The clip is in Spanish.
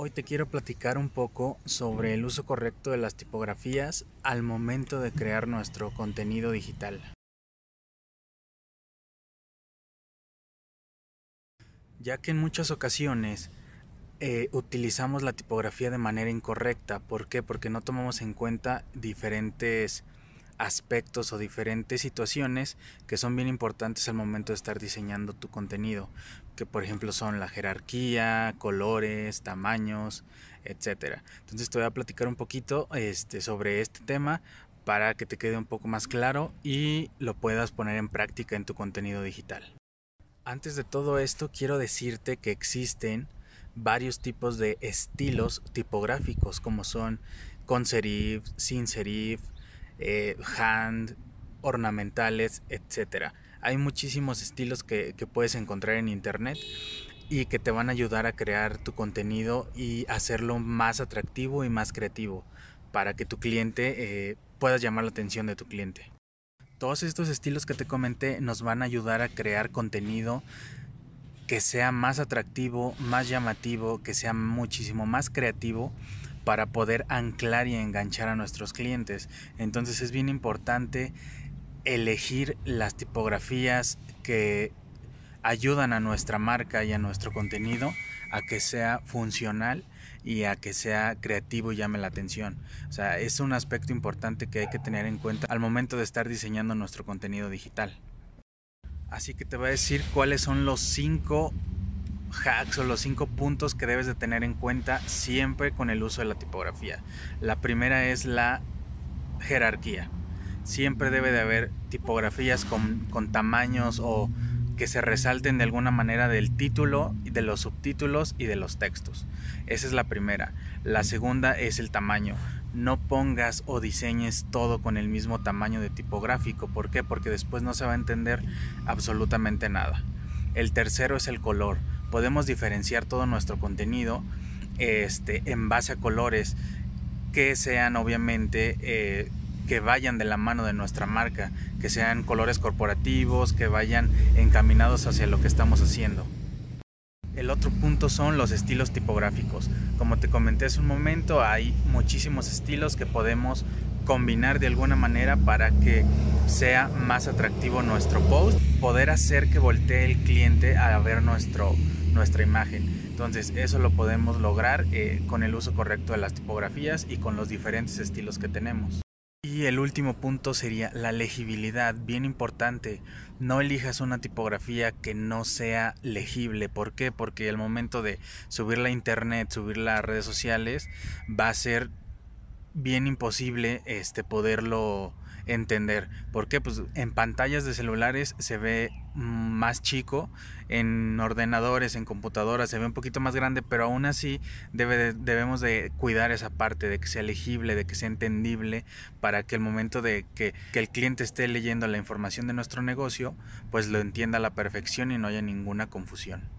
Hoy te quiero platicar un poco sobre el uso correcto de las tipografías al momento de crear nuestro contenido digital. Ya que en muchas ocasiones eh, utilizamos la tipografía de manera incorrecta. ¿Por qué? Porque no tomamos en cuenta diferentes aspectos o diferentes situaciones que son bien importantes al momento de estar diseñando tu contenido, que por ejemplo son la jerarquía, colores, tamaños, etcétera. Entonces te voy a platicar un poquito este, sobre este tema para que te quede un poco más claro y lo puedas poner en práctica en tu contenido digital. Antes de todo esto quiero decirte que existen varios tipos de estilos tipográficos como son con serif, sin serif, eh, hand, ornamentales, etc. Hay muchísimos estilos que, puedes encontrar en internet y que te van a ayudar a crear tu contenido y hacerlo más atractivo y más creativo para que tu cliente eh, pueda llamar la atención de tu cliente. Todos estos estilos que te comenté nos van a ayudar a crear contenido que sea más atractivo, más llamativo, que sea muchísimo más creativo para poder anclar y enganchar a nuestros clientes. Entonces es bien importante elegir las tipografías que ayudan a nuestra marca y a nuestro contenido a que sea funcional y a que sea creativo y llame la atención. O sea, es un aspecto importante que hay que tener en cuenta al momento de estar diseñando nuestro contenido digital. Así que te voy a decir cuáles son los cinco hacks o los cinco puntos que debes de tener en cuenta siempre con el uso de la tipografía. La primera es la jerarquía. Siempre debe de haber tipografías con, con tamaños o que se resalten de alguna manera del título, de los subtítulos y de los textos. Esa es la primera. La segunda es el tamaño. No pongas o diseñes todo con el mismo tamaño de tipográfico. ¿Por qué? Porque después no se va a entender absolutamente nada. El tercero es el color podemos diferenciar todo nuestro contenido este, en base a colores que sean obviamente eh, que vayan de la mano de nuestra marca, que sean colores corporativos, que vayan encaminados hacia lo que estamos haciendo. El otro punto son los estilos tipográficos. Como te comenté hace un momento, hay muchísimos estilos que podemos combinar de alguna manera para que sea más atractivo nuestro post, poder hacer que voltee el cliente a ver nuestro, nuestra imagen. Entonces eso lo podemos lograr eh, con el uso correcto de las tipografías y con los diferentes estilos que tenemos. Y el último punto sería la legibilidad, bien importante. No elijas una tipografía que no sea legible. ¿Por qué? Porque al momento de subirla a internet, subirla a redes sociales, va a ser bien imposible este poderlo entender. porque Pues en pantallas de celulares se ve más chico, en ordenadores, en computadoras se ve un poquito más grande, pero aún así debe debemos de cuidar esa parte, de que sea legible, de que sea entendible, para que el momento de que el cliente esté leyendo la información de nuestro negocio, pues lo entienda a la perfección y no haya ninguna confusión.